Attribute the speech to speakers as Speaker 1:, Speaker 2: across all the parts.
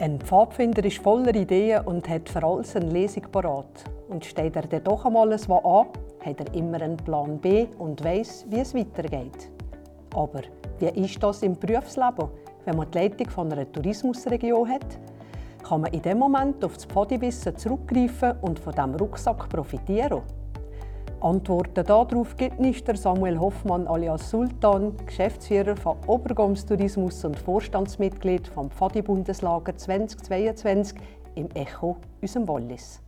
Speaker 1: Ein Pfadfinder ist voller Ideen und hat für alles eine Lesung parat. Und steht er dann doch einmal was an, hat er immer einen Plan B und weiß, wie es weitergeht. Aber wie ist das im Berufsleben, wenn man die Leitung von einer Tourismusregion hat? Kann man in dem Moment auf das Pfadiwissen zurückgreifen und von diesem Rucksack profitieren? Antworten darauf gibt nicht der Samuel Hoffmann alias Sultan, Geschäftsführer von Obergoms Tourismus und Vorstandsmitglied vom Pfadi-Bundeslager 2022 im Echo, unserem Wallis.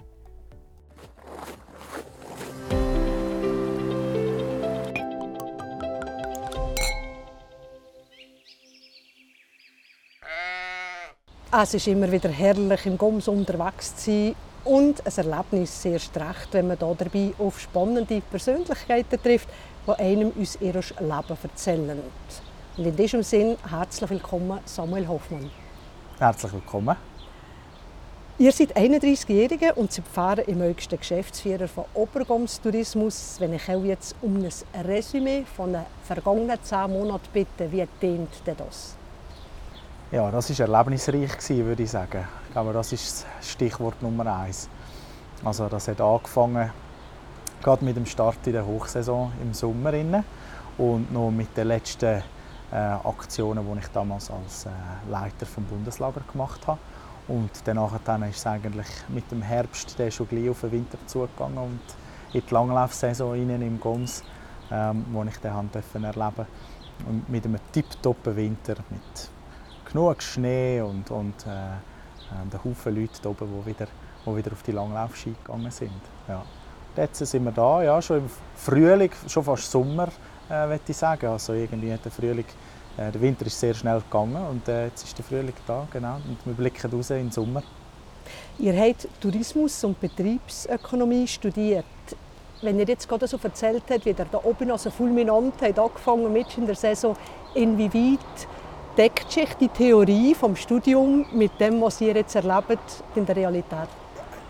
Speaker 1: Es ist immer wieder herrlich, im Goms unterwegs zu sein und ein Erlebnis sehr recht, wenn man da dabei auf spannende Persönlichkeiten trifft, die einem aus ihrem Leben erzählen. Und in diesem Sinn herzlich willkommen, Samuel Hoffmann.
Speaker 2: Herzlich willkommen.
Speaker 1: Ihr seid 31-Jährige und Sie fahren im höchsten Geschäftsführer von Obergoms Tourismus. Wenn ich auch jetzt um ein Resümee von den vergangenen zehn Monaten bitte, wie tönt denn das?
Speaker 2: Ja, das war erlebnisreich, würde ich sagen. Ich glaube, das ist das Stichwort Nummer eins. Also das hat angefangen gerade mit dem Start in der Hochsaison im Sommer und noch mit den letzten äh, Aktionen, die ich damals als äh, Leiter vom Bundeslager gemacht habe. Und danach dann ist es eigentlich mit dem Herbst der schon gleich auf den Winter zugegangen und in die Langlaufsaison rein im Goms, ähm, wo ich dann erleben durfte. Und mit einem tipptoppen Winter mit genug Schnee und, und äh, ein Haufen Leute oben, die wieder, die wieder auf die Langlaufski gegangen sind. Ja. Jetzt sind wir da, ja, schon im Frühling, schon fast Sommer, äh, ich sagen. Also irgendwie der Frühling, äh, der Winter ist sehr schnell gegangen und äh, jetzt ist der Frühling da, genau. Und wir blicken raus in den Sommer.
Speaker 1: Ihr habt Tourismus und Betriebsökonomie studiert. Wenn ihr jetzt gerade so erzählt habt, wie ihr da oben also fulminant habt angefangen mit in der Saison, inwieweit deckt sich die Theorie vom Studium mit dem, was ihr jetzt erlebt in der Realität?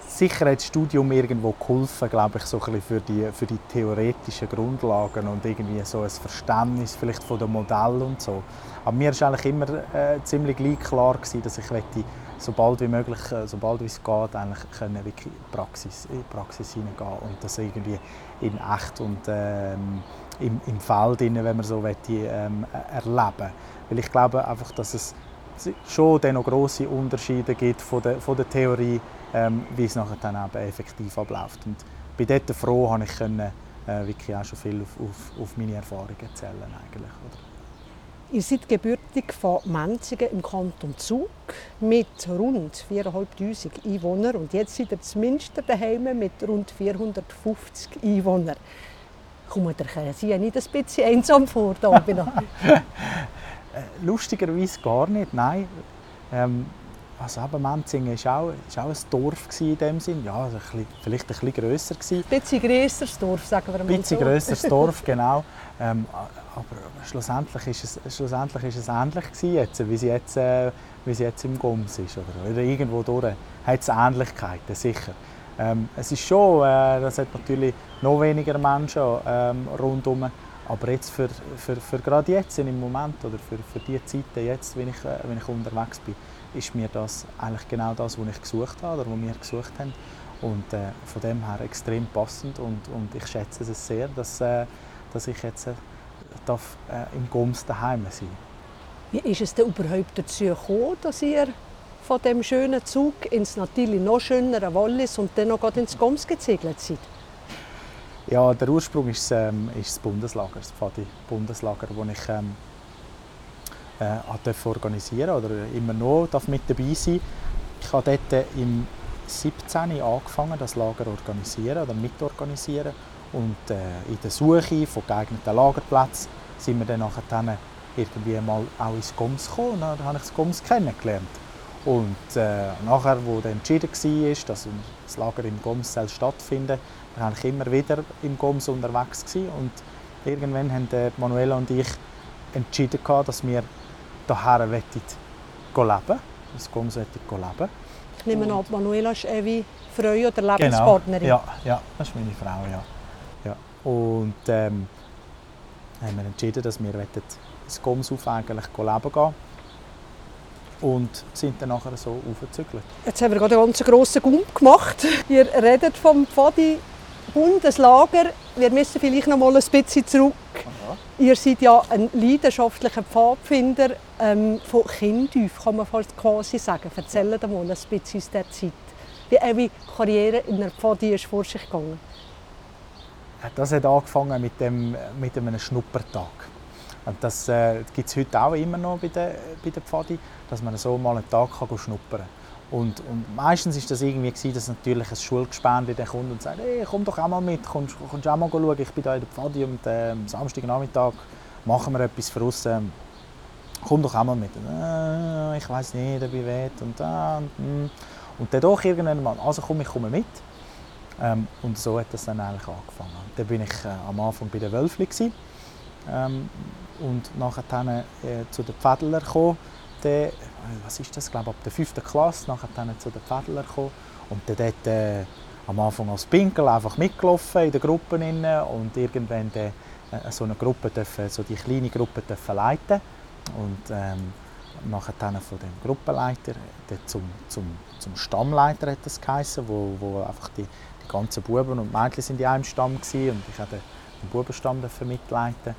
Speaker 2: Sicher hat das Studium irgendwo geholfen, glaube ich, so ein bisschen für die, für die theoretischen Grundlagen und irgendwie so ein Verständnis vielleicht von dem Modell und so. Aber mir war eigentlich immer äh, ziemlich gleich klar gewesen, dass ich möchte, so bald wie möglich, äh, so bald wie es geht, eigentlich können wirklich in die Praxis, Praxis hineingehen und das irgendwie in echt und ähm, im, im Feld, wenn man so will, ähm, erleben weil ich glaube einfach, dass es schon noch grosse Unterschiede gibt von der, von der Theorie, ähm, wie es nachher dann eben effektiv abläuft. Und bei dort froh, habe ich können, äh, wirklich auch schon viel auf, auf, auf meine Erfahrungen erzählen eigentlich. Oder?
Speaker 1: Ihr seid gebürtig von Menzigen im Kanton Zug mit rund 4'500 Einwohnern und jetzt seid ihr zumindest daheim mit rund 450 Einwohnern. Kommt ihr sich nicht ein bisschen einsam vor da oben?
Speaker 2: Äh, lustigerweise gar nicht, nein. Ähm, also eben Menzingen war auch, auch ein Dorf in dem Sinn. Ja, also ein bisschen, vielleicht ein bisschen grösser. Ein
Speaker 1: bisschen grösseres Dorf, sagen wir mal
Speaker 2: Ein bisschen grösseres Dorf, genau. Ähm, aber schlussendlich ist es, schlussendlich ist es ähnlich gewesen jetzt, wie es jetzt, äh, wie es jetzt im Goms ist. Oder, oder irgendwo durch hat es Ähnlichkeiten, sicher. Ähm, es ist schon, äh, das hat natürlich noch weniger Menschen ähm, rundherum aber jetzt für, für, für gerade jetzt im Moment oder für, für die Zeiten jetzt, wenn ich, äh, wenn ich unterwegs bin, ist mir das eigentlich genau das, was ich gesucht habe oder was wir gesucht haben. Und äh, von dem her extrem passend und, und ich schätze es sehr, dass, äh, dass ich jetzt äh, darf, äh, im Goms daheim sein
Speaker 1: Wie ist es denn überhaupt dazu gekommen, dass ihr von dem schönen Zug ins natürlich noch schönere Wallis und dann noch ins Goms gezegelt seid?
Speaker 2: Ja, der Ursprung ist, ähm, ist das Bundeslager, das Pfadi-Bundeslager, das ich ähm, äh, organisieren oder immer noch darf mit dabei sein. Ich habe dort im 17. angefangen, das Lager organisieren oder mitorganisieren. Und äh, in der Suche von geeigneten Lagerplätzen sind wir dann nachher irgendwie mal auch ins Goms gekommen dann habe ich das Goms kennengelernt. Und äh, nachher, wo dann entschieden war, dass das Lager im Goms stattfinden soll, war ich immer wieder im Goms unterwegs. Gewesen. Und irgendwann haben Manuela und ich entschieden, dass wir hierher leben wollen. Das Goms leben.
Speaker 1: Ich nehme an, Manuela ist Evi Frau oder Lebenspartnerin.
Speaker 2: Genau. Ja, ja, das ist meine Frau. Ja. Ja. Und ähm, haben wir entschieden, dass wir ins Goms auf eigentlich leben gehen und sind dann nachher so aufgezügelt.
Speaker 1: Jetzt haben wir gerade einen ganz grossen Gump gemacht. Ihr redet vom Pfadi Bundeslager. Wir müssen vielleicht noch mal ein bisschen zurück. Aha. Ihr seid ja ein leidenschaftlicher Pfadfinder ähm, von Kindheiten, kann man fast quasi sagen. Erzählen Sie mal ein bisschen aus dieser Zeit. Wie eure Karriere in der Pfadi ist vor sich gegangen?
Speaker 2: Das hat angefangen mit, dem, mit einem Schnuppertag. Und das äh, gibt es heute auch immer noch bei der, bei der Pfadi, dass man so mal einen Tag kann schnuppern kann. Und, und meistens ist das irgendwie gewesen, dass natürlich ein Schulgespendli kommt und sagt, hey, komm doch auch mal mit, kommst, kommst auch mal schauen, ich bin hier in der Pfadi und äh, am Samstagnachmittag machen wir etwas für uns. Ähm, komm doch auch mal mit. Äh, ich weiß nicht, ob ich will. Und, und, hm. und dann doch irgendwann mal, also komm, ich komme mit. Ähm, und so hat das dann eigentlich angefangen. Dann bin ich äh, am Anfang bei den Wölfli ähm, und nachher dann, äh, zu den Pfädler gekommen. Dann, äh, was ist das, glaube ab der 5. Klasse, nachher dann zu den Pfädler gekommen. Und dann dort äh, am Anfang als Pinkel einfach mitgelaufen in den Gruppen und irgendwann dann, äh, so eine Gruppe dürfen, so die kleine Gruppe dürfen leiten. Und ähm, nachher dann von dem Gruppenleiter zum, zum, zum Stammleiter hat das geheißen, wo, wo einfach die, die ganzen Buben und Mädchen sind in einem Stamm gewesen, und ich durfte den Bubenstamm mitleiten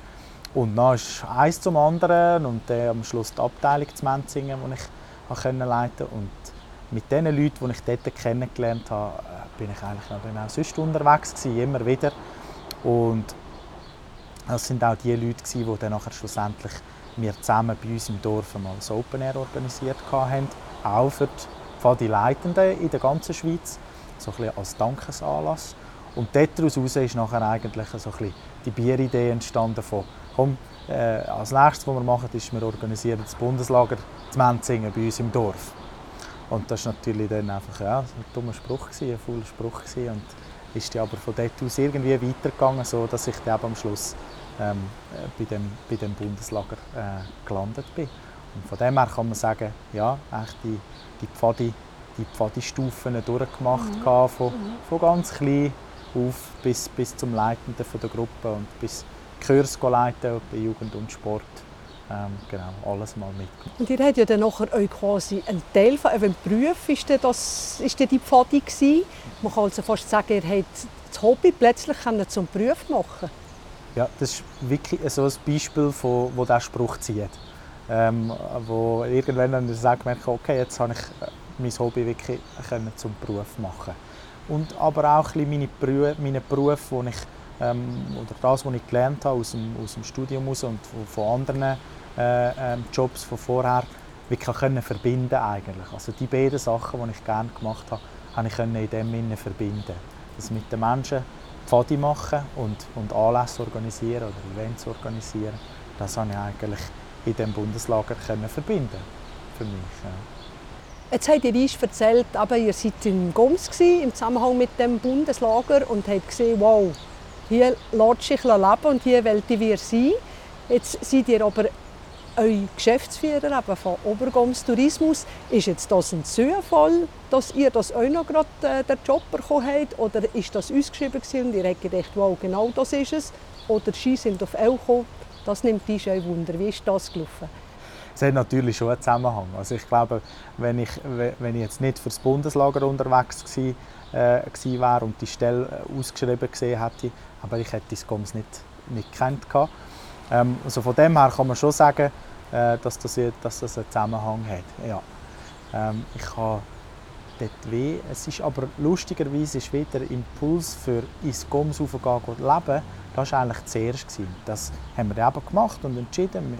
Speaker 2: und dann ist eins zum anderen und dann am Schluss die Abteilung zu Menzingen, die ich leiten konnte. Und mit den Leuten, die ich dort kennengelernt habe, äh, bin ich eigentlich auch sonst unterwegs gewesen, immer wieder. Und das sind auch die Leute, die dann nachher schlussendlich wir zusammen bei uns im Dorf mal das Open Air organisiert haben, auch für die Leitenden in der ganzen Schweiz, so ein bisschen als Dankesanlass. Und daraus ist nachher eigentlich so ein bisschen die Bieridee entstanden von komm, äh, als nächstes, was wir machen, ist, wir organisieren das Bundeslager zu Menzingen bei uns im Dorf. Und das war natürlich dann einfach ja, ein dummer Spruch, gewesen, ein fauler Spruch. Gewesen. Und ist aber von dort aus irgendwie weitergegangen, so dass ich dann am Schluss ähm, bei, dem, bei dem Bundeslager äh, gelandet bin. Und von dem her kann man sagen, ja, echt die, die Pfadi, die Pfadi-Stufen durchgemacht, mhm. von, mhm. von ganz klein auf bis, bis zum Leitenden von der Gruppe und bis Kurs leiten bei Jugend und Sport. Ähm, genau, alles mal mit.
Speaker 1: Und ihr habt ja dann nachher euch quasi einen Teil von eurem Beruf, ist das ist die Pfadi gewesen? Man kann also fast sagen, ihr habt das Hobby plötzlich zum Beruf machen
Speaker 2: Ja, das ist wirklich so ein Beispiel, von, wo dieser Spruch zieht. Ähm, wo irgendwann dann sagt man, okay, jetzt habe ich äh, mein Hobby wirklich zum Beruf machen. Und aber auch ein bisschen meine Berufe, Beruf, den ich ähm, oder das, was ich gelernt habe aus dem, aus dem Studium und von anderen äh, ähm, Jobs von vorher, wirklich können verbinden eigentlich. Also die beiden Sachen, die ich gerne gemacht habe, habe ich in dem Sinne verbinden. Das mit den Menschen Pfadi machen und, und Anlässe organisieren oder Events organisieren, das habe ich eigentlich in diesem Bundeslager können verbinden für mich. Ja.
Speaker 1: Jetzt habt ihr uns erzählt, aber ihr seid in Goms im Zusammenhang mit dem Bundeslager und habt gesehen, wow, hier lässt sich leben und hier wollen wir sein. Jetzt seid ihr aber euer Geschäftsführer eben von Obergoms Tourismus. Ist jetzt das ein Zufall, dass ihr das auch noch gerade äh, den Job bekommen habt? Oder ist das ausgeschrieben und ihr habt gedacht, wow, genau das ist es? Oder sie sind auf euch gekommen? Das nimmt dich ein Wunder. Wie ist das gelaufen?
Speaker 2: Es hat natürlich schon einen Zusammenhang. Also ich glaube, wenn ich, wenn ich jetzt nicht für das Bundeslager unterwegs war, äh, gewesen und die Stelle äh, ausgeschrieben gesehen hätte, aber ich hätte das Goms nicht, nicht gekannt. Ähm, also von dem her kann man schon sagen, äh, dass, das, dass das einen Zusammenhang hat. Ja. Ähm, ich habe dort weh. Es ist aber lustigerweise ist wieder der Impuls für ins Goms raufgehen und leben, das war eigentlich zuerst. Gewesen. Das haben wir eben gemacht und entschieden,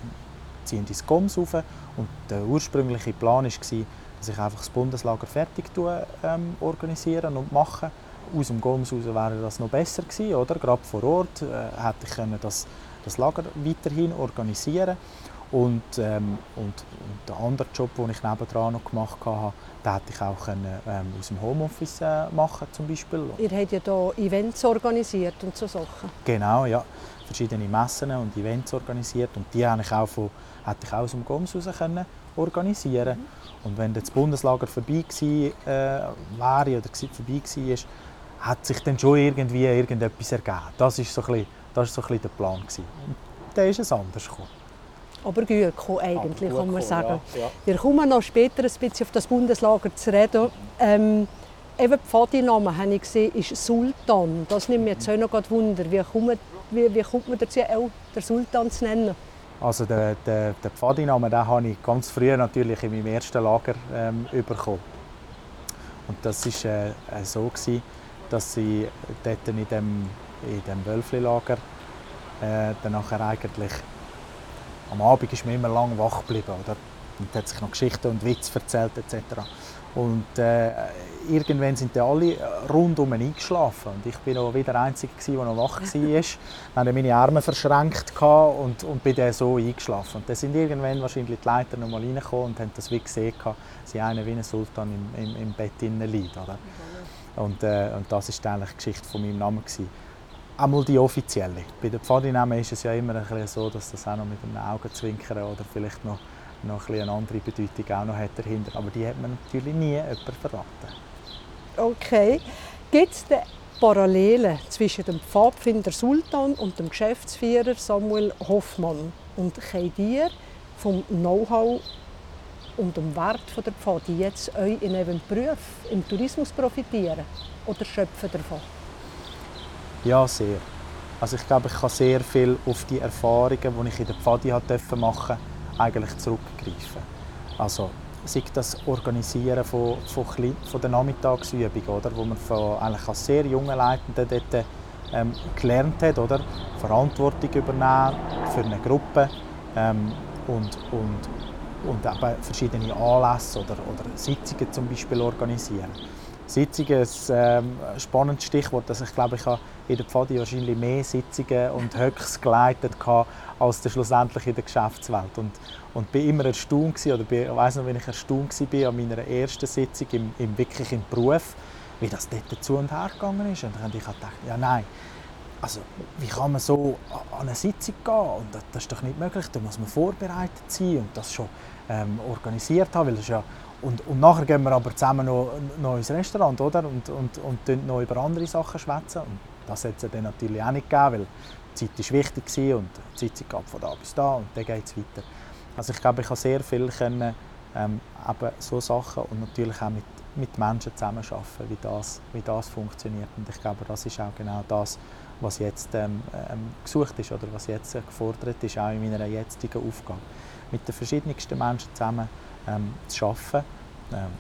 Speaker 2: ziehen ins Goms rauf. Und der ursprüngliche Plan war, dass ich einfach das Bundeslager fertig ähm, organisieren und machen aus dem Goms raus wäre das noch besser gewesen, oder? Gerade vor Ort äh, hätte ich können das, das Lager weiterhin organisieren und, ähm, und, und der andere Job, den ich nebendran noch gemacht habe, den hätte ich auch können, ähm, aus dem Homeoffice äh, machen zum Beispiel.
Speaker 1: Ihr habt ja hier Events organisiert und so Sachen.
Speaker 2: Genau, ja. Verschiedene Messen und Events organisiert und die hätte ich auch, von, hätte ich auch aus dem Goms raus können organisieren mhm. Und wenn das Bundeslager vorbei gewesen, äh, wäre oder vorbei war, hat sich dann schon irgendwie irgendetwas ergeben. Das war so ein bisschen, das so ein bisschen der Plan. Gewesen. Und dann ist es anders gekommen.
Speaker 1: Aber gut gekommen, eigentlich,
Speaker 2: gut
Speaker 1: kann man sagen.
Speaker 2: ja, ja.
Speaker 1: Wir kommen noch später ein bisschen auf das Bundeslager zu reden. Ähm, eben die Pfadiname, habe ich gesehen, ist Sultan. Das nimmt mich jetzt auch noch Wunder. Wie kommt, wie, wie kommt man dazu, auch den Sultan zu nennen?
Speaker 2: Also den, den, den Pfadinamen den habe ich ganz früh natürlich in meinem ersten Lager ähm, bekommen. Und das war äh, äh, so, gewesen, dass sie dort in dem, in dem Wölfli-Lager äh, dann nachher eigentlich am Abend ist man immer lang wach geblieben, oder? Und hat sich noch Geschichten und Witze erzählt etc. Und äh, irgendwann sind dann alle rundum eingeschlafen. Und ich bin noch wieder der Einzige, der noch wach war. Ich hatte meine Arme verschränkt und, und bin dann so eingeschlafen. Und dann sind irgendwann wahrscheinlich die Leiter noch mal reingekommen und haben das wie gesehen, dass einer wie ein Sultan im, im, im Bett liegt. Oder? Und, äh, und das war eigentlich die Geschichte von meinem Namen. Gewesen. Einmal die offizielle. Bei den Pfadinamen ist es ja immer ein bisschen so, dass das auch noch mit einem Augenzwinkern oder vielleicht noch, noch ein eine andere Bedeutung auch noch hat dahinter. Aber die hat man natürlich nie jemandem verraten.
Speaker 1: Okay. Gibt es Parallelen zwischen dem Pfadfinder Sultan und dem Geschäftsführer Samuel Hoffmann? Und könnt ihr vom Know-how und dem Wert der Pfade jetzt euch in eurem Beruf im Tourismus profitieren oder schöpfen davon?
Speaker 2: Ja, sehr. Also ich glaube, ich kann sehr viel auf die Erfahrungen, die ich in der Pfadi machen durfte, eigentlich zurückgreifen. Also sei das Organisieren von, von, von der Nachmittagsübung, oder, wo man von, eigentlich als sehr jungen Leitenden dort, ähm, gelernt hat, oder, Verantwortung übernehmen für eine Gruppe ähm, und, und, und verschiedene Anlässe oder, oder Sitzungen zum Beispiel organisieren. Sitzungen ähm, ein spannendes Stichwort. Also ich glaube, ich habe in der Pfadi wahrscheinlich mehr Sitzungen und Höchst geleitet als der schlussendlich in der Geschäftswelt. Und, und bin immer erstaunt gewesen, oder ich weiß noch, wenn ich erstaunt war an meiner ersten Sitzung im, im wirklich im Beruf, wie das dort zu und her gegangen ist. Und dann habe ich gedacht, ja nein, also wie kann man so an eine Sitzung gehen? Und das, das ist doch nicht möglich. Da muss man vorbereitet sein und das schon ähm, organisiert haben, weil das ja und, und nachher gehen wir aber zusammen noch, noch ins Restaurant oder? und, und, und noch über andere Sachen schwätzen. Und das hat es dann natürlich auch nicht gegeben, weil die Zeit war wichtig und die Zeit geht von da bis da und dann geht es weiter. Also ich glaube, ich habe sehr viel können, ähm, so Sachen und natürlich auch mit, mit Menschen zusammenarbeiten, wie das, wie das funktioniert. Und ich glaube, das ist auch genau das, was jetzt ähm, ähm, gesucht ist oder was jetzt gefordert ist, auch in meiner jetzigen Aufgabe. Mit den verschiedensten Menschen zusammen ähm, zu arbeiten, ähm,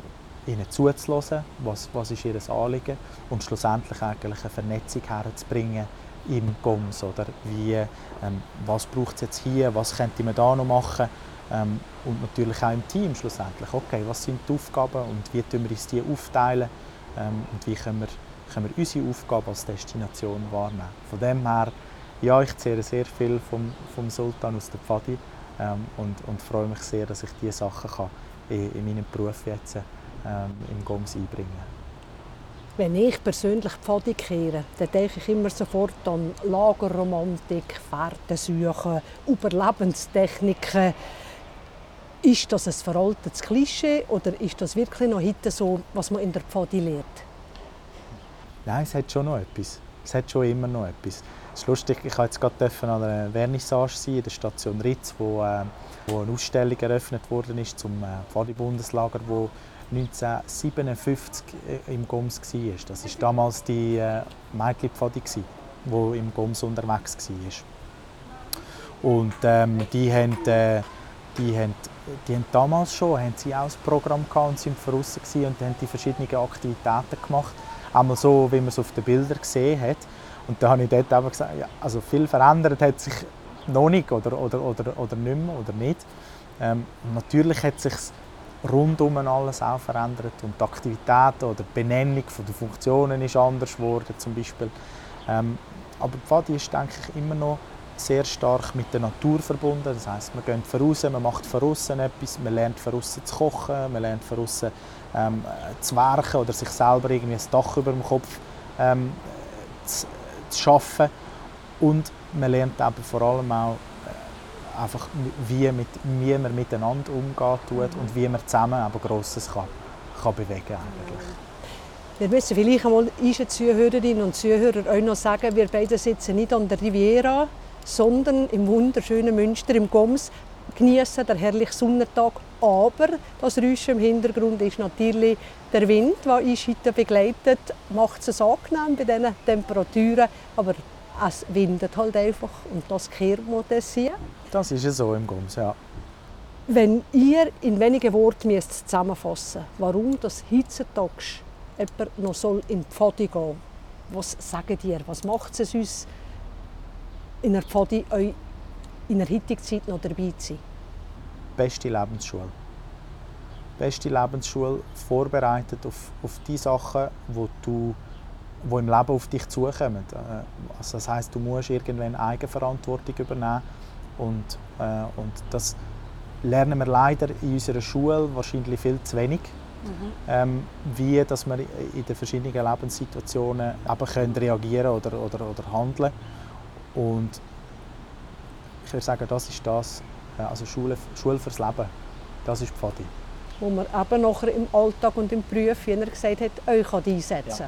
Speaker 2: ihnen zuzulassen, was, was ist ihr Anliegen und schlussendlich eigentlich eine Vernetzung herzubringen im GOMS. Oder wie, ähm, was braucht es jetzt hier, was könnte man da noch machen ähm, und natürlich auch im Team schlussendlich. Okay, was sind die Aufgaben und wie tun wir uns die aufteilen ähm, und wie können wir, können wir unsere Aufgabe als Destination wahrnehmen. Von dem her, ja, ich zehre sehr viel vom, vom Sultan aus der Pfadi ähm, und, und freue mich sehr, dass ich diese Sachen kann in, in meinem Beruf jetzt ähm, im GOMS einbringen
Speaker 1: wenn ich persönlich Pfadi kehre, dann denke ich immer sofort an Lagerromantik, Fährtensuchen, Überlebenstechniken. Ist das ein veraltetes Klischee oder ist das wirklich noch heute so, was man in der Pfadi lernt?
Speaker 2: Nein, es hat schon noch etwas. Es hat schon immer noch etwas. Ist lustig, ich durfte jetzt gerade an einer Vernissage sein in der Station Ritz, wo, äh, wo eine Ausstellung eröffnet worden ist zum äh, Bundeslager, wo 1957 äh, im Goms war. Das war damals die äh, Mädchenpfadi, die im Goms unterwegs war. Und ähm, die haben, äh, die haben die haben damals schon haben sie auch ein Programm gehabt und sind draussen und haben die verschiedenen Aktivitäten gemacht. Einmal so, wie man es auf den Bildern gesehen hat. Und da habe ich dort einfach gesagt, ja, also viel verändert hat sich noch nicht oder, oder, oder, oder nicht mehr oder nicht. Ähm, natürlich hat sich rundum alles auch verändert und die Aktivitäten oder die Benennung der Funktionen ist anders geworden zum Beispiel. Ähm, aber die Pfadi ist denke ich immer noch sehr stark mit der Natur verbunden. Das heißt, man geht voraus, man macht voraus etwas, man lernt voraus zu kochen, man lernt voraus ähm, zu werken oder sich selber irgendwie ein Dach über dem Kopf ähm, zu, zu schaffen. Und man lernt aber vor allem auch äh, einfach, wie, mit, wie man miteinander umgeht tut und wie man zusammen aber Grosses kann, kann bewegen eigentlich.
Speaker 1: Wir müssen vielleicht einmal unseren Zuhörerinnen und Zuhörern auch noch sagen, wir beide sitzen nicht an der Riviera, sondern im wunderschönen Münster im Goms genießen den herrlichen Sonnentag. Aber das Räuschen im Hintergrund ist natürlich der Wind, der Einschreiten begleitet. Macht es angenehm bei diesen Temperaturen. Aber es windet halt einfach und das kehrt man das hier.
Speaker 2: Das ist ja so im Gums, ja.
Speaker 1: Wenn ihr in wenigen Worten müsst zusammenfassen warum das heutzutage jemand noch soll in die Pfadi gehen soll, was sagt ihr? Was macht es uns in der Pfadi in der heutigen Zeit noch dabei zu sein?
Speaker 2: Beste Lebensschule. Beste Lebensschule, vorbereitet auf, auf die Sachen, wo du wo im Leben auf dich zukommen. Äh, also das heißt, du musst irgendwann Eigenverantwortung übernehmen und, äh, und das lernen wir leider in unserer Schule wahrscheinlich viel zu wenig. Mhm. Ähm, wie dass wir in den verschiedenen Lebenssituationen eben können reagieren oder, oder, oder handeln und ich würde sagen, das ist das, also Schule, Schule fürs Leben, das ist Pfadi.
Speaker 1: Wo man eben nachher im Alltag und im Beruf, wie er gesagt hat, euch einsetzen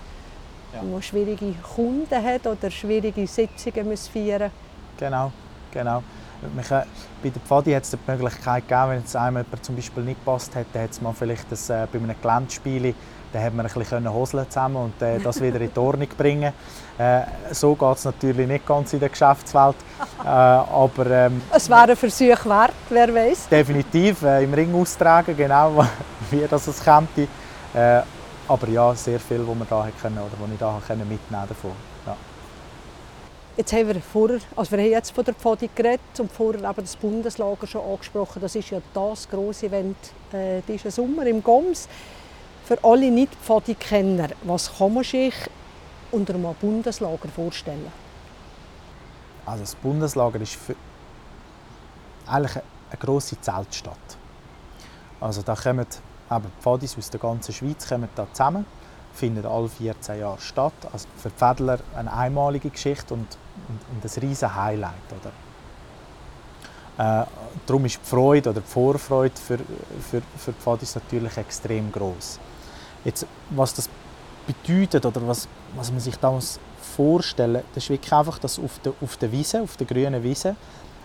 Speaker 1: ja. ja. Wo man schwierige Kunden hat oder schwierige Sitzungen muss feiern
Speaker 2: Genau, genau. Kann, bei der Pfadi hat es die Möglichkeit gegeben, wenn es einem zum Beispiel nicht gepasst hat, dann hat es mal vielleicht das, äh, bei einem Geländespiel dann hat man ein bisschen Hoseln zusammen und äh, das wieder in die Ordnung bringen. Äh, so geht es natürlich nicht ganz in der Geschäftswelt. Äh, aber, ähm,
Speaker 1: es wäre ein Versuch wert, wer weiß.
Speaker 2: Definitiv, äh, im Ring austragen, genau wie das es könnte. Äh, aber ja, sehr viel, was wir da können, oder was ich da können mitnehmen davon. Ja.
Speaker 1: Jetzt haben wir vorher, also wir haben jetzt von der Pfadi geredet und vorher eben das Bundeslager schon angesprochen. Das ist ja das große Event äh, diesen Sommer im Goms. Für alle Nicht-Pfadi-Kenner, was kann man sich unter einem Bundeslager vorstellen?
Speaker 2: Also das Bundeslager ist eigentlich eine grosse Zeltstadt. Also da kommen eben Pfadis aus der ganzen Schweiz kommen da zusammen, finden alle 14 Jahre statt. Also für die Pfädler eine einmalige Geschichte und, und, und ein riesen Highlight. Oder? Äh, darum ist die Freude oder die Vorfreude für, für, für die Pfadis natürlich extrem groß. Jetzt, was das bedeutet oder was, was man sich da vorstellen das ist wirklich einfach, dass auf der, auf der Wiese, auf der grünen Wiese,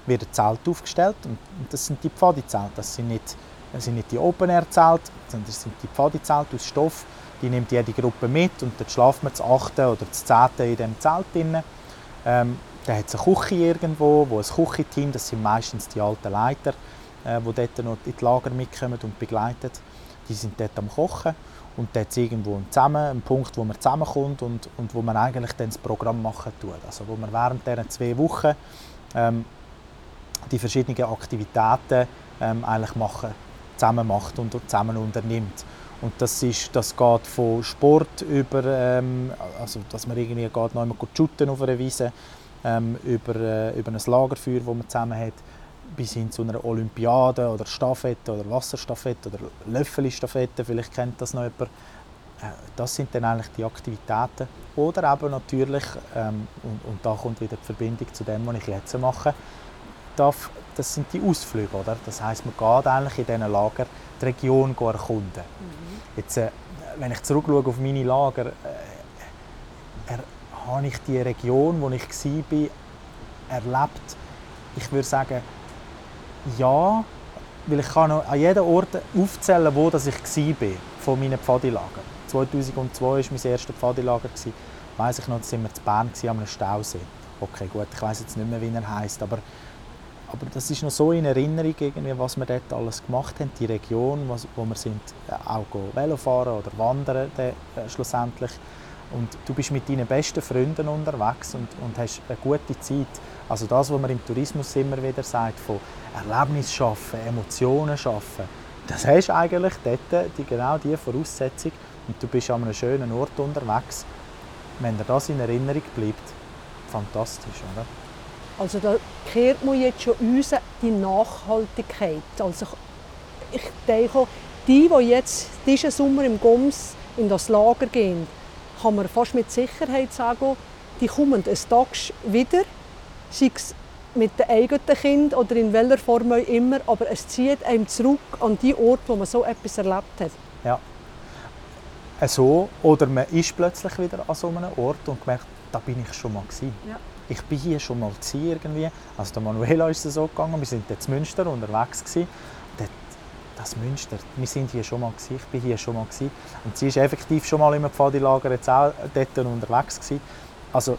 Speaker 2: wird ein Zelt aufgestellt und, und das sind die Pfadizelte. Das sind nicht, das sind nicht die Open-Air-Zelte, sondern das sind die Pfadizelte aus Stoff. Die nimmt jede Gruppe mit und dann schlafen wir das 8. oder das 10. in diesem Zelt. Drin. Ähm, dann hat es eine Küche irgendwo, wo ein Küchenteam, das sind meistens die alten Leiter, äh, die dort noch in die Lager mitkommen und begleiten. Die sind dort am Kochen und dort irgendwo zusammen, ein Punkt, wo man zusammenkommt und, und wo man eigentlich dann das Programm machen tut. Also wo man während dieser zwei Wochen ähm, die verschiedenen Aktivitäten ähm, eigentlich machen, zusammen macht und zusammen unternimmt. Und das, ist, das geht von Sport über, ähm, also dass man irgendwie geht, noch einmal shooten auf einer Wiese, ähm, über, äh, über ein Lagerfeuer, das man zusammen hat, bis hin zu einer Olympiade oder Staffette oder Wasserstaffette oder Löffelstaffette, vielleicht kennt das noch jemand. Äh, das sind dann eigentlich die Aktivitäten. Oder eben natürlich, ähm, und, und, da kommt wieder die Verbindung zu dem, was ich jetzt mache, darf, das sind die Ausflüge. Oder? Das heißt, man geht eigentlich in diesen Lager die Region erkunden. Mhm. Jetzt, äh, wenn ich zurückschaue auf meine Lager, äh, er, habe ich die Region, wo ich war, erlebt. Ich würde sagen, ja, weil ich kann an jedem Ort aufzählen, wo das ich war von meinen Pfadilager. 2002 war mein erstes Pfadilager. Weiss ich noch, da waren wir in Bern an einem Stausee. Okay, gut, ich weiß jetzt nicht mehr, wie er heißt, aber, aber das ist noch so in Erinnerung, irgendwie, was wir dort alles gemacht haben, die Region, was, wo wir sind, äh, auch Velofahren oder wandern äh, schlussendlich. Und du bist mit deinen besten Freunden unterwegs und, und hast eine gute Zeit. Also das, was man im Tourismus immer wieder sagt, von Erlebnis schaffen, Emotionen schaffen, das hast eigentlich dort die, genau diese Voraussetzung und du bist an einem schönen Ort unterwegs. Wenn dir das in Erinnerung bleibt, fantastisch, oder?
Speaker 1: Also da kehrt man jetzt schon uns die Nachhaltigkeit. Also ich denke, die, die jetzt diesen Sommer im Goms in das Lager gehen, kann man fast mit Sicherheit sagen, die kommen eines Tages wieder, sei es mit den eigenen Kindern oder in welcher Form auch immer, aber es zieht einem zurück an die Ort, wo man so etwas erlebt hat.
Speaker 2: Ja. So, oder man ist plötzlich wieder an so einem Ort und merkt, da bin ich schon mal gewesen. Ja. ich bin hier schon mal irgendwie. Also der Manuela ist es so gegangen, wir sind jetzt in Münster unterwegs gewesen. das Münster, wir sind hier schon mal gewesen, ich bin hier schon mal gewesen. Und sie ist effektiv schon mal im Pfadilager jetzt auch dort unterwegs gewesen. Also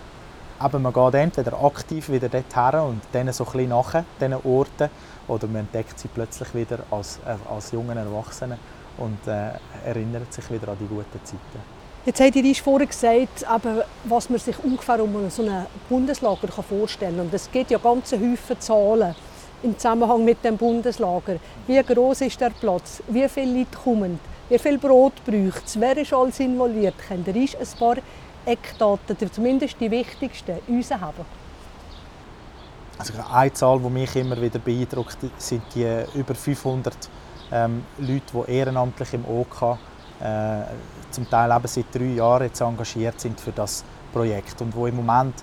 Speaker 2: aber man geht entweder aktiv wieder dorthin und dann so ein bisschen nachher, diesen Orten, oder man entdeckt sie plötzlich wieder als, äh, als jungen Erwachsenen und äh, erinnert sich wieder an die guten Zeiten.
Speaker 1: Jetzt habt ihr vorhin gesagt, aber was man sich ungefähr um so ein Bundeslager vorstellen kann. Und es gibt ja ganze Haufen Zahlen im Zusammenhang mit dem Bundeslager. Wie groß ist der Platz? Wie viele Leute kommen? Wie viel Brot braucht es? Wer ist alles involviert? Könnt ihr ein paar Eckdaten, zumindest die wichtigsten, haben?
Speaker 2: Also eine Zahl, die mich immer wieder beeindruckt, sind die über 500 ähm, Leute, die ehrenamtlich im OK äh, zum Teil eben seit drei Jahren jetzt engagiert sind für das Projekt und wo im Moment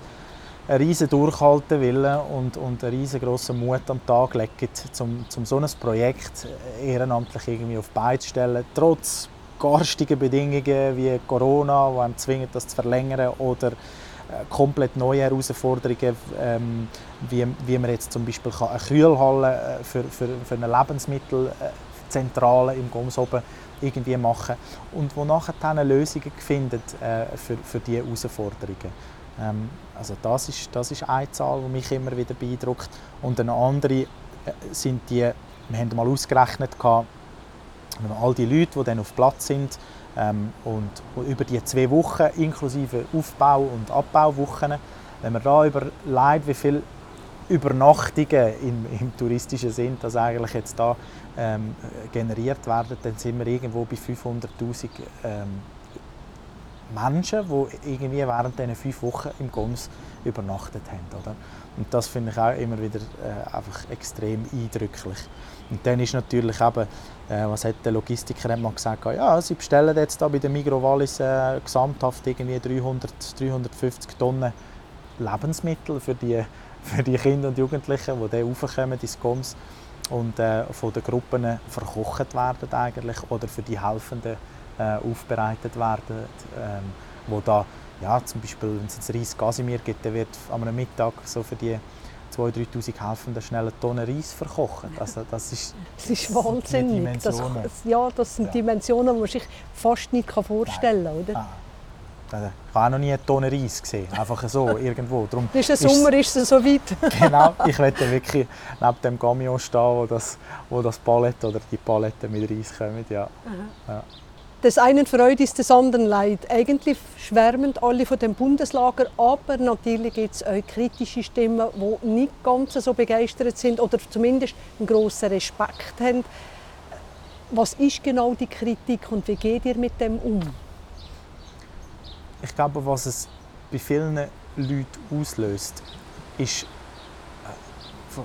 Speaker 2: einen riesen Durchhalten willen und, und einen riesengroßen Mut am Tag legen, um, um so ein Projekt ehrenamtlich irgendwie auf Beine zu stellen, trotz garstigen Bedingungen wie Corona, die einem zwingen, das zu verlängern, oder äh, komplett neue Herausforderungen, ähm, wie, wie man jetzt zum Beispiel eine Kühlhalle äh, für, für, für eine Lebensmittelzentrale im Goms oben irgendwie machen und wo nachher dann Lösungen findet äh, für, für diese Herausforderungen. Ähm, also das ist, das ist eine Zahl, die mich immer wieder beeindruckt. Und eine andere äh, sind die, wir haben mal ausgerechnet, gehabt, all die Leute, die dann auf Platz sind ähm, und über die zwei Wochen inklusive Aufbau- und Abbauwochen, wenn man da überlegt, wie viele Übernachtungen im, im touristischen Sinn, das eigentlich jetzt da ähm, generiert werden, dann sind wir irgendwo bei 500'000 ähm, Menschen, die irgendwie während diesen fünf Wochen im Goms übernachtet haben. Oder? Und das finde ich auch immer wieder äh, einfach extrem eindrücklich. Und dann ist natürlich eben, äh, was hat der Logistiker hat gesagt, ja, sie bestellen jetzt da bei der Migros Wallis äh, gesamthaft irgendwie 300, 350 Tonnen Lebensmittel für die, für die Kinder und Jugendlichen, die dann raufkommen ins Goms und äh, von den Gruppen verkocht werden eigentlich oder für die Helfenden äh, aufbereitet werden, ähm, wo da ja, zum Beispiel, wenn es jetzt Reis Casimir gibt, dann wird am Mittag so für die 2'000, 3'000 Helfenden schnell eine Tonne Reis verkocht. Also das ist,
Speaker 1: das ist wahnsinnig. Das, ja, das sind ja. Dimensionen, die man sich fast nicht vorstellen kann, oder? Ah.
Speaker 2: Ich habe auch noch nie eine Tonne Reis gesehen, einfach so, irgendwo.
Speaker 1: Darum ist der Sommer ist es so weit.
Speaker 2: genau, ich werde wirklich neben dem Camion stehen, wo das, wo das Palette oder die Paletten mit Reis kommen. Ja. ja.
Speaker 1: Des einen Freude ist des anderen Leid. Eigentlich schwärmen alle von dem Bundeslager, aber natürlich gibt es auch kritische Stimmen, die nicht ganz so begeistert sind oder zumindest einen grossen Respekt haben. Was ist genau die Kritik und wie geht ihr mit dem um?
Speaker 2: Ich glaube, was es bei vielen Leuten auslöst, ist äh,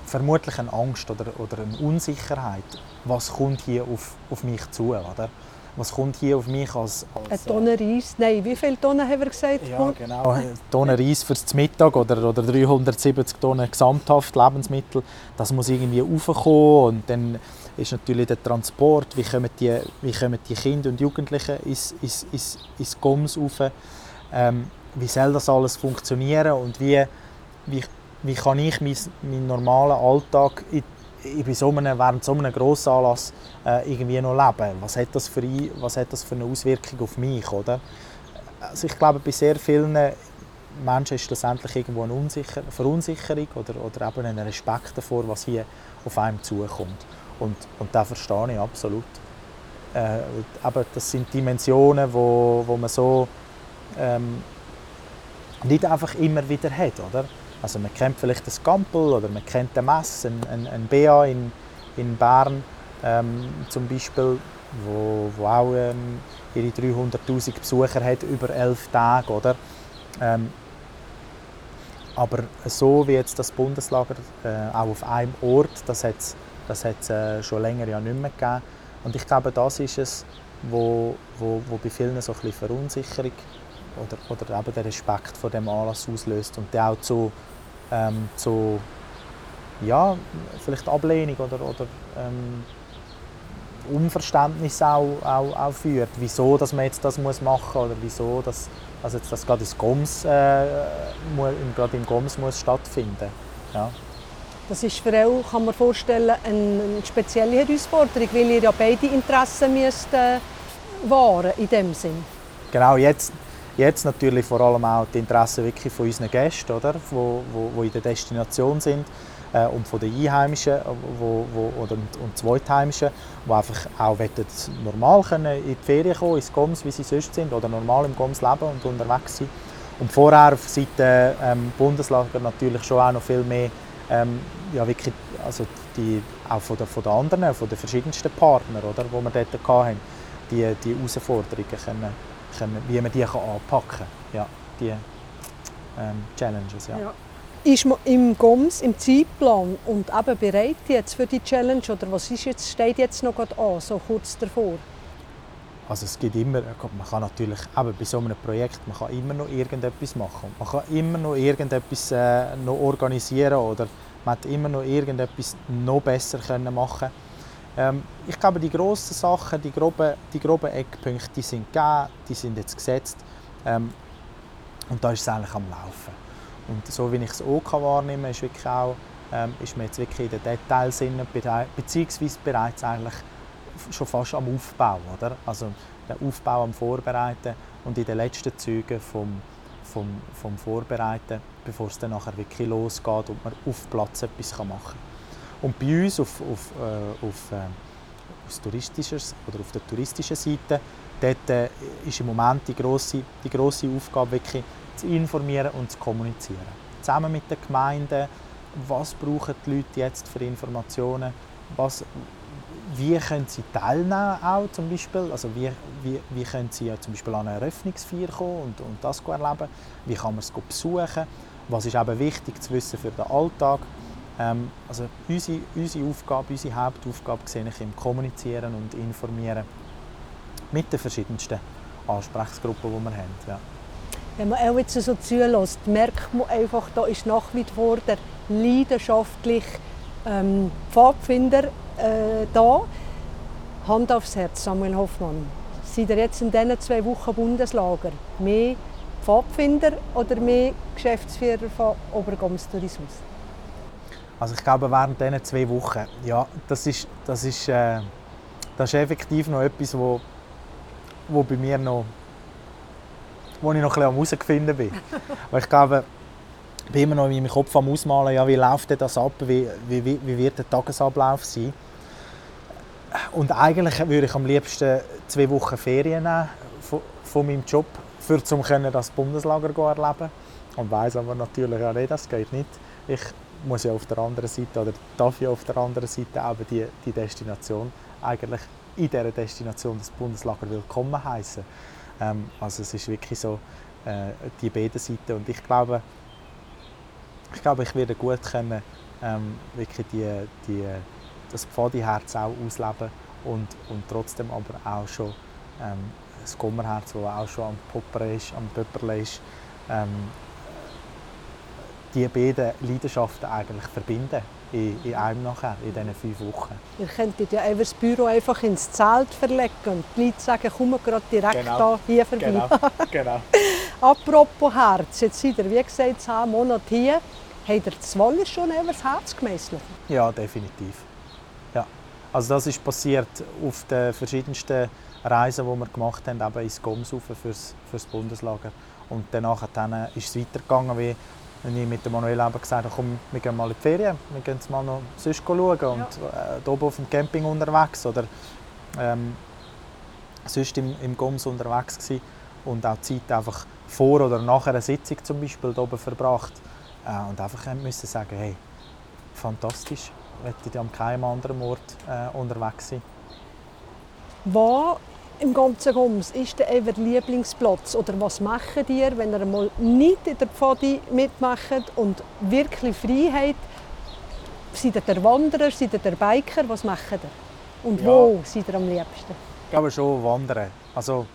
Speaker 2: vermutlich eine Angst oder, eine Unsicherheit. Was kommt hier auf, auf mich zu? Oder? Was kommt hier auf mich als... als
Speaker 1: eine Tonne Reis? Nein, wie viele Tonnen haben wir gesagt?
Speaker 2: Ja, genau. Eine Tonne Reis fürs Mittag oder, oder 370 Tonnen gesamthaft Lebensmittel. Das muss irgendwie raufkommen und dann ist natürlich der Transport. Wie kommen die, wie kommen die Kinder und Jugendlichen ins, ins, ins, ins Goms rauf? Ähm, wie soll das alles funktionieren und wie, wie, wie kann ich meinen mein normalen Alltag in bei so einem, während so einem Grossanlass äh, irgendwie noch leben. Was hat, das für, was hat das für eine Auswirkung auf mich? Oder? Also ich glaube, bei sehr vielen Menschen ist das endlich irgendwo eine Unsicher Verunsicherung oder, oder eben ein Respekt davor, was hier auf einem zukommt. Und, und das verstehe ich absolut. Äh, aber das sind Dimensionen, wo, wo man so ähm, nicht einfach immer wieder hat. Oder? Also man kennt vielleicht das Gampel oder man kennt den Mess, ein, ein, ein BA in, in Bern ähm, zum Beispiel, wo, wo auch ähm, ihre 300'000 Besucher hat über elf Tage. Oder? Ähm, aber so wie jetzt das Bundeslager äh, auch auf einem Ort, das hat es das äh, schon länger ja nicht mehr gegeben. Und ich glaube, das ist es, wo, wo, wo bei vielen so ein bisschen Verunsicherung oder, oder eben der Respekt vor dem Anlass auslöst und der auch zu ähm, zu ja, vielleicht Ablehnung oder, oder ähm, Unverständnis auch, auch, auch führt, wieso dass man jetzt das muss machen oder wieso dass, also jetzt das gerade Goms, äh, gerade im Goms muss stattfinden. Ja.
Speaker 1: Das ist für euch, kann man vorstellen, eine spezielle Herausforderung, weil ihr ja beide Interessen müsst, äh, wahren in dem Sinn.
Speaker 2: Genau, jetzt, jetzt natürlich vor allem auch die Interessen wirklich von unseren Gästen, oder, wo, wo, wo in der Destination sind äh, und von den Einheimischen wo, wo, oder, und Zweitheimischen, die einfach auch normal können in die Ferien kommen, ins Goms, wie sie sonst sind, oder normal im Goms leben und unterwegs sind. Und vorher auf Seite ähm, Bundeslager natürlich schon auch noch viel mehr ähm, ja, wirklich, also die, auch von den, von anderen, von den verschiedensten Partnern, die wir dort hatten, die, die Herausforderungen können, wie man die kann anpacken kann. Ja, die ähm, Challenges. Ja. ja.
Speaker 1: Ist man im GOMS, im Zeitplan und eben bereit jetzt für die Challenge oder was ist jetzt, steht jetzt noch an, so kurz davor?
Speaker 2: Also es gibt immer, man kann natürlich eben bei so einem Projekt, man kann immer noch irgendetwas machen. Man kann immer noch irgendetwas äh, noch organisieren oder man hat immer noch irgendetwas noch besser können machen. Ähm, ich glaube, die grossen Sachen, die groben, die groben Eckpunkte, die sind gegeben, die sind jetzt gesetzt ähm, und da ist es eigentlich am Laufen. Und so wie ich es auch wahrnehmen kann, ist, wirklich auch, ähm, ist man jetzt wirklich in den Details beziehungsweise bereits eigentlich schon fast am Aufbau, oder? Also der Aufbau am Vorbereiten und in den letzten Zügen vom, vom, vom Vorbereiten, bevor es dann nachher wirklich losgeht und man auf Platz etwas machen kann. Und bei uns auf, auf, äh, auf, äh, aus touristischer, oder auf der touristischen Seite, dort äh, ist im Moment die grosse, die grosse Aufgabe wirklich zu informieren und zu kommunizieren. Zusammen mit den Gemeinden, was brauchen die Leute jetzt für Informationen, was, wie können sie teilnehmen auch zum Beispiel, also wie, wie, wie können sie ja zum Beispiel an eine Eröffnungsfeier kommen und, und das erleben, wie kann man es besuchen, was ist eben wichtig zu wissen für den Alltag. Ähm, also unsere, unsere Aufgabe, unsere Hauptaufgabe sehe ich im Kommunizieren und Informieren mit den verschiedensten Ansprechgruppen, die wir haben. Ja.
Speaker 1: Wenn man auch jetzt so zulässt, merkt man einfach, da ist nach wie vor der leidenschaftliche ähm, Pfadfinder äh, da. Hand aufs Herz, Samuel Hoffmann. Seid ihr jetzt in diesen zwei Wochen Bundeslager mehr Pfadfinder oder mehr Geschäftsführer von Obergoms Tourismus?
Speaker 2: Also ich glaube, während diesen zwei Wochen, ja, das ist, das ist, äh, das ist effektiv noch etwas, wo, wo bei mir noch, wo ich noch ein bisschen am herausfinden bin. Weil ich glaube, ich bin immer noch in meinem Kopf am Ausmalen, ja, wie läuft das ab, wie, wie, wie wird der Tagesablauf sein. Und eigentlich würde ich am liebsten zwei Wochen Ferien nehmen von, von meinem Job, für um das Bundeslager zu erleben. Und weiß aber natürlich auch nicht, das geht nicht. Ich muss ja auf der anderen Seite oder darf ja auf der anderen Seite eben die, die Destination eigentlich in dieser Destination das Bundeslager willkommen heißen. Ähm, also es ist wirklich so äh, die beiden Seiten und ich glaube, ich glaube, ich werde gut können, ähm, wirklich die, die, das Pfadi-Herz auch ausleben und, und trotzdem aber auch schon ähm, das Gommerherz, das auch schon am Popper ist, am Pöpperle ist, ähm, die beiden Leidenschaften eigentlich verbinden in, in einem nachher, in diesen fünf Wochen.
Speaker 1: Ihr könntet ja einfach das Büro einfach ins Zelt verlegen und die Leute sagen, komm gerade direkt genau. hier vorbei.
Speaker 2: Genau. genau.
Speaker 1: Apropos Herz, jetzt seid ihr, wie gesagt, zehn Monate hier. Habt ihr das Wolle schon das Herz gemessen?
Speaker 2: Ja, definitiv. Ja. Also das ist passiert auf den verschiedensten Reisen, die wir gemacht haben, eben ins Gomshofen fürs, fürs Bundeslager. Und danach dann ist es weitergegangen, wie wenn ich mit Manuel eben gesagt habe, komm, wir gehen mal in die Ferien, wir gehen jetzt mal noch sonst schauen und ja. äh, oben auf dem Camping unterwegs oder ähm, sonst im, im Goms unterwegs gewesen und auch Zeit einfach vor oder nach einer Sitzung zum Beispiel oben verbracht äh, und einfach müssen sagen, hey, fantastisch, ich möchte an keinem anderen Ort äh, unterwegs sein.
Speaker 1: Wo im ganzen Goms ist der euer Lieblingsplatz? Oder was macht ihr, wenn ihr mal nicht in der Pfadi mitmacht und wirklich Freiheit? Seid ihr der Wanderer, seid ihr der Biker? Was macht ihr? Und ja. wo seid ihr am liebsten?
Speaker 2: Ich glaube schon wandern. Also,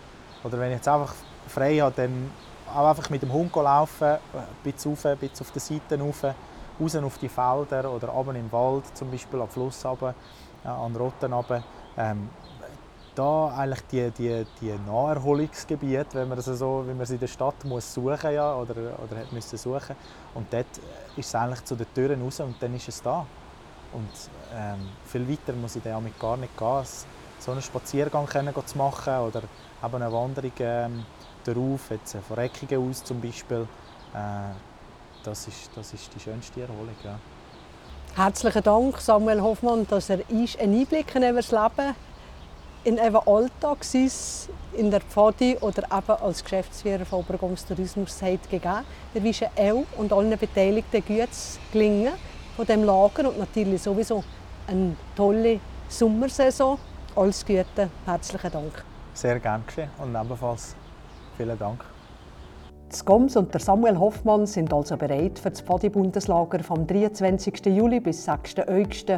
Speaker 2: oder wenn ich jetzt einfach frei habe, dann auch einfach mit dem Hund laufen, ein bisschen rauf, ein bisschen auf der Seite rauf, raus auf die Felder oder runter im Wald, zum Beispiel am Fluss runter, an Rotten runter Ähm, da eigentlich die, die, die Naherholungsgebiete, wenn man so, wie man sie in der Stadt muss suchen ja, oder, oder hat müssen suchen und dort ist es eigentlich zu den Türen raus und dann ist es da. Und ähm, viel weiter muss ich damit gar nicht gehen. So einen Spaziergang können zu machen oder eben eine Wanderung ähm, darauf, jetzt von Eckingen aus zum Beispiel, äh, das, ist, das ist die schönste Erholung. Ja.
Speaker 1: Herzlichen Dank, Samuel Hoffmann, dass er einen Einblick in das Leben in einem Alltag, in der Pfadi oder eben als Geschäftsführer von Obergoms Tourismus hat gegeben. Wir wünschen auch und allen Beteiligten gutes Gelingen von dem Lager und natürlich sowieso eine tolle Sommersaison. Alles Gute, herzlichen Dank.
Speaker 2: Sehr gerne und ebenfalls vielen Dank.
Speaker 1: Das Goms und der Samuel Hoffmann sind also bereit für das Pfadi-Bundeslager vom 23. Juli bis 6. August.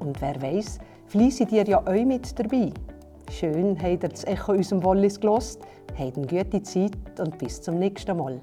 Speaker 1: Und wer weiß, vielleicht seid ihr ja euch mit dabei. Schön habt ihr das Echo unserem Wallis gelost. Habt eine gute Zeit und bis zum nächsten Mal.